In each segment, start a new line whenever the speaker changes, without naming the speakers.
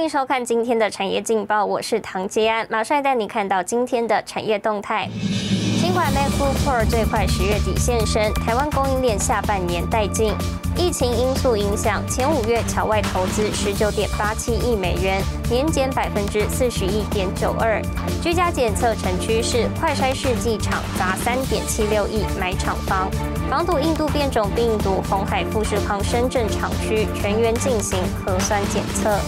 欢迎收看今天的产业劲报，我是唐杰安，马上带你看到今天的产业动态。新款 MacBook Pro 最快十月底现身，台湾供应链下半年待进。疫情因素影响，前五月侨外投资十九点八七亿美元，年减百分之四十一点九二。居家检测成趋势，快筛试剂厂砸三点七六亿买厂房，防堵印度变种病毒。红海富士康深圳厂区全员进行核酸检测。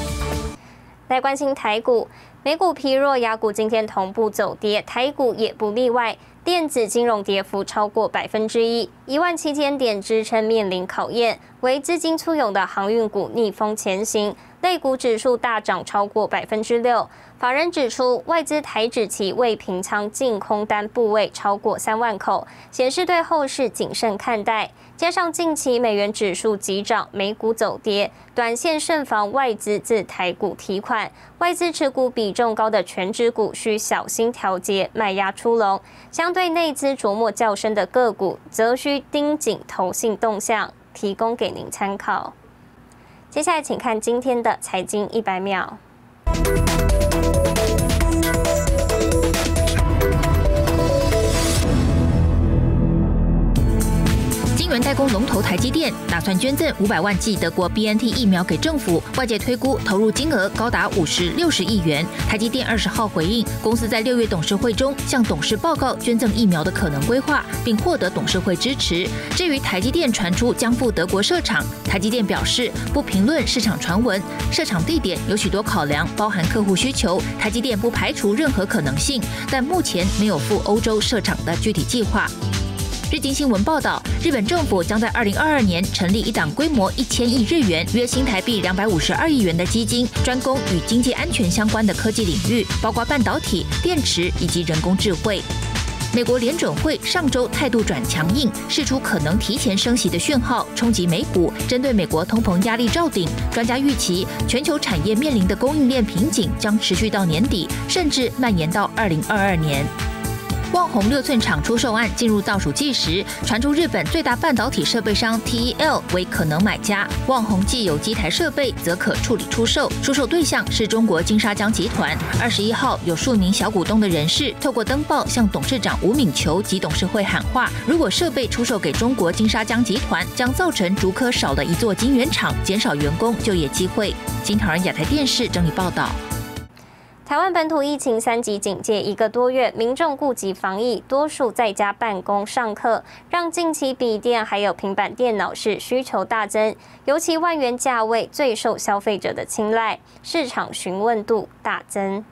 在关心台股，美股疲弱，雅股今天同步走跌，台股也不例外。电子金融跌幅超过百分之一，一万七千点支撑面临考验。为资金簇涌的航运股逆风前行，类股指数大涨超过百分之六。法人指出，外资台指期未平仓净空单部位超过三万口，显示对后市谨慎看待。加上近期美元指数急涨，美股走跌，短线慎防外资自台股提款。外资持股比重高的全指股需小心调节卖压出笼，相对内资琢磨较深的个股，则需盯紧投信动向，提供给您参考。接下来，请看今天的财经一百秒。
元代工龙头台积电打算捐赠五百万剂德国 B N T 疫苗给政府，外界推估投入金额高达五十六十亿元。台积电二十号回应，公司在六月董事会中向董事报告捐赠疫苗的可能规划，并获得董事会支持。至于台积电传出将赴德国设厂，台积电表示不评论市场传闻，设厂地点有许多考量，包含客户需求，台积电不排除任何可能性，但目前没有赴欧洲设厂的具体计划。日经新闻报道，日本政府将在二零二二年成立一档规模一千亿日元（约新台币两百五十二亿元）的基金，专攻与经济安全相关的科技领域，包括半导体、电池以及人工智慧。美国联准会上周态度转强硬，释出可能提前升息的讯号，冲击美股。针对美国通膨压力照顶，专家预期全球产业面临的供应链瓶颈将持续到年底，甚至蔓延到二零二二年。旺宏六寸厂出售案进入倒数计时，传出日本最大半导体设备商 TEL 为可能买家。旺宏既有机台设备，则可处理出售，出售对象是中国金沙江集团。二十一号，有数名小股东的人士透过登报向董事长吴敏球及董事会喊话：如果设备出售给中国金沙江集团，将造成竹科少了一座晶圆厂，减少员工就业机会。金桃人亚太电视整理报道。
台湾本土疫情三级警戒一个多月，民众顾及防疫，多数在家办公上课，让近期笔电还有平板电脑是需求大增，尤其万元价位最受消费者的青睐，市场询问度大增。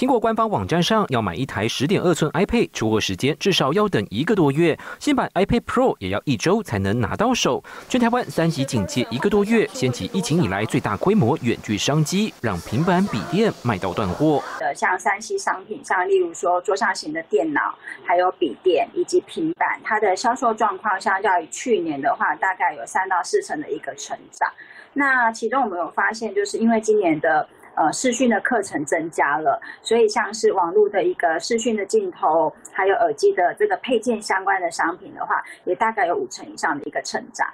苹果官方网站上，要买一台十点二寸 iPad，出货时间至少要等一个多月。新版 iPad Pro 也要一周才能拿到手。全台湾三级警戒一个多月，掀起疫情以来最大规模远距商机，让平板笔电卖到断货。
的像三 C 商品，像例如说桌上型的电脑，还有笔电以及平板，它的销售状况相较于去年的话，大概有三到四成的一个成长。那其中我们有发现，就是因为今年的。呃，视讯的课程增加了，所以像是网络的一个视讯的镜头，还有耳机的这个配件相关的商品的话，也大概有五成以上的一个成长。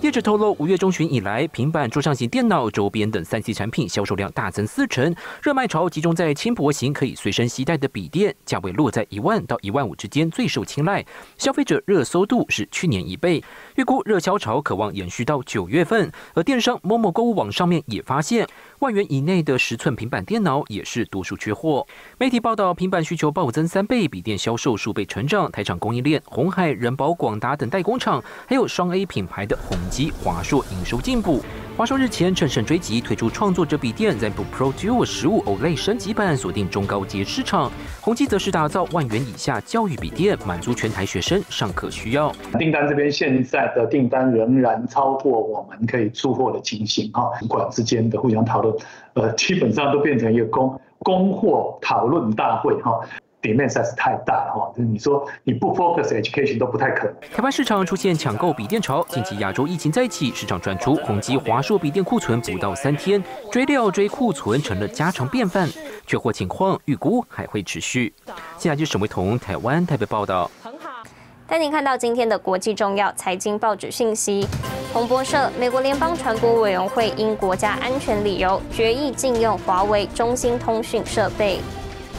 业者透露，五月中旬以来，平板、桌上型电脑、周边等三 C 产品销售量大增四成，热卖潮集中在轻薄型可以随身携带的笔电，价位落在一万到一万五之间最受青睐，消费者热搜度是去年一倍。预估热销潮可望延续到九月份，而电商某某购物网上面也发现，万元以内的十寸平板电脑也是多数缺货。媒体报道，平板需求暴增三倍，笔电销售数倍成长。台厂供应链，红海、人保、广达等代工厂，还有双 A 品牌的。宏基、华硕营收进步。华硕日前乘胜追击，推出创作者笔电 ZenBook Pro Duo 十五 OLED 升级版，锁定中高阶市场。宏基则是打造万元以下教育笔电，满足全台学生上课需要。
订单这边现在的订单仍然超过我们可以出货的情形哈，管之间的互相讨论，呃，基本上都变成一个供供货讨论大会哈。底面实在是太大了哈，就是你说你不 focus education 都不太可能。
台湾市场出现抢购笔电潮，近期亚洲疫情再起，市场传出宏基、华硕笔电库存不到三天，追料追库存成了家常便饭，缺货情况预估还会持续。现在就沈维彤台湾台北报道。
很好，带您看到今天的国际重要财经报纸信息。彭博社：美国联邦传播委员会因国家安全理由决议禁用华为中兴通讯设备。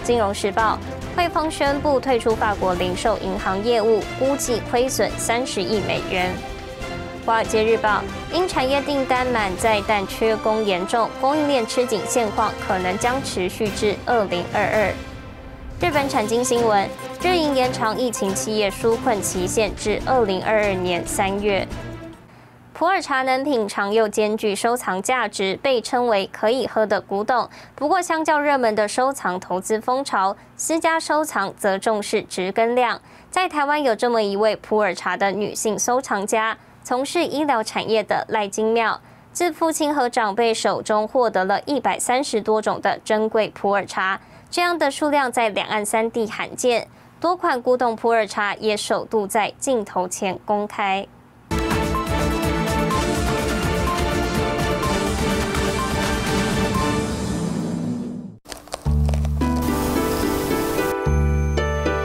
金融时报：汇丰宣布退出法国零售银行业务，估计亏损三十亿美元。华尔街日报：因产业订单满载但缺工严重，供应链吃紧现况可能将持续至二零二二。日本产经新闻：日营延长疫情企业纾困期限至二零二二年三月。普洱茶能品尝又兼具收藏价值，被称为可以喝的古董。不过，相较热门的收藏投资风潮，私家收藏则重视值跟量。在台湾有这么一位普洱茶的女性收藏家，从事医疗产业的赖金妙，自父亲和长辈手中获得了一百三十多种的珍贵普洱茶，这样的数量在两岸三地罕见。多款古董普洱茶也首度在镜头前公开。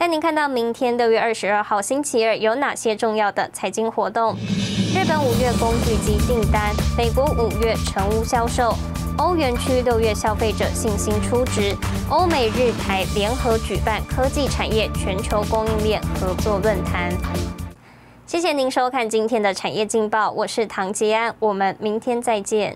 带您看到明天六月二十二号星期二有哪些重要的财经活动：日本五月工具机订单，美国五月成屋销售，欧元区六月消费者信心初值，欧美日台联合举办科技产业全球供应链合作论坛。谢谢您收看今天的产业劲报，我是唐吉安，我们明天再见。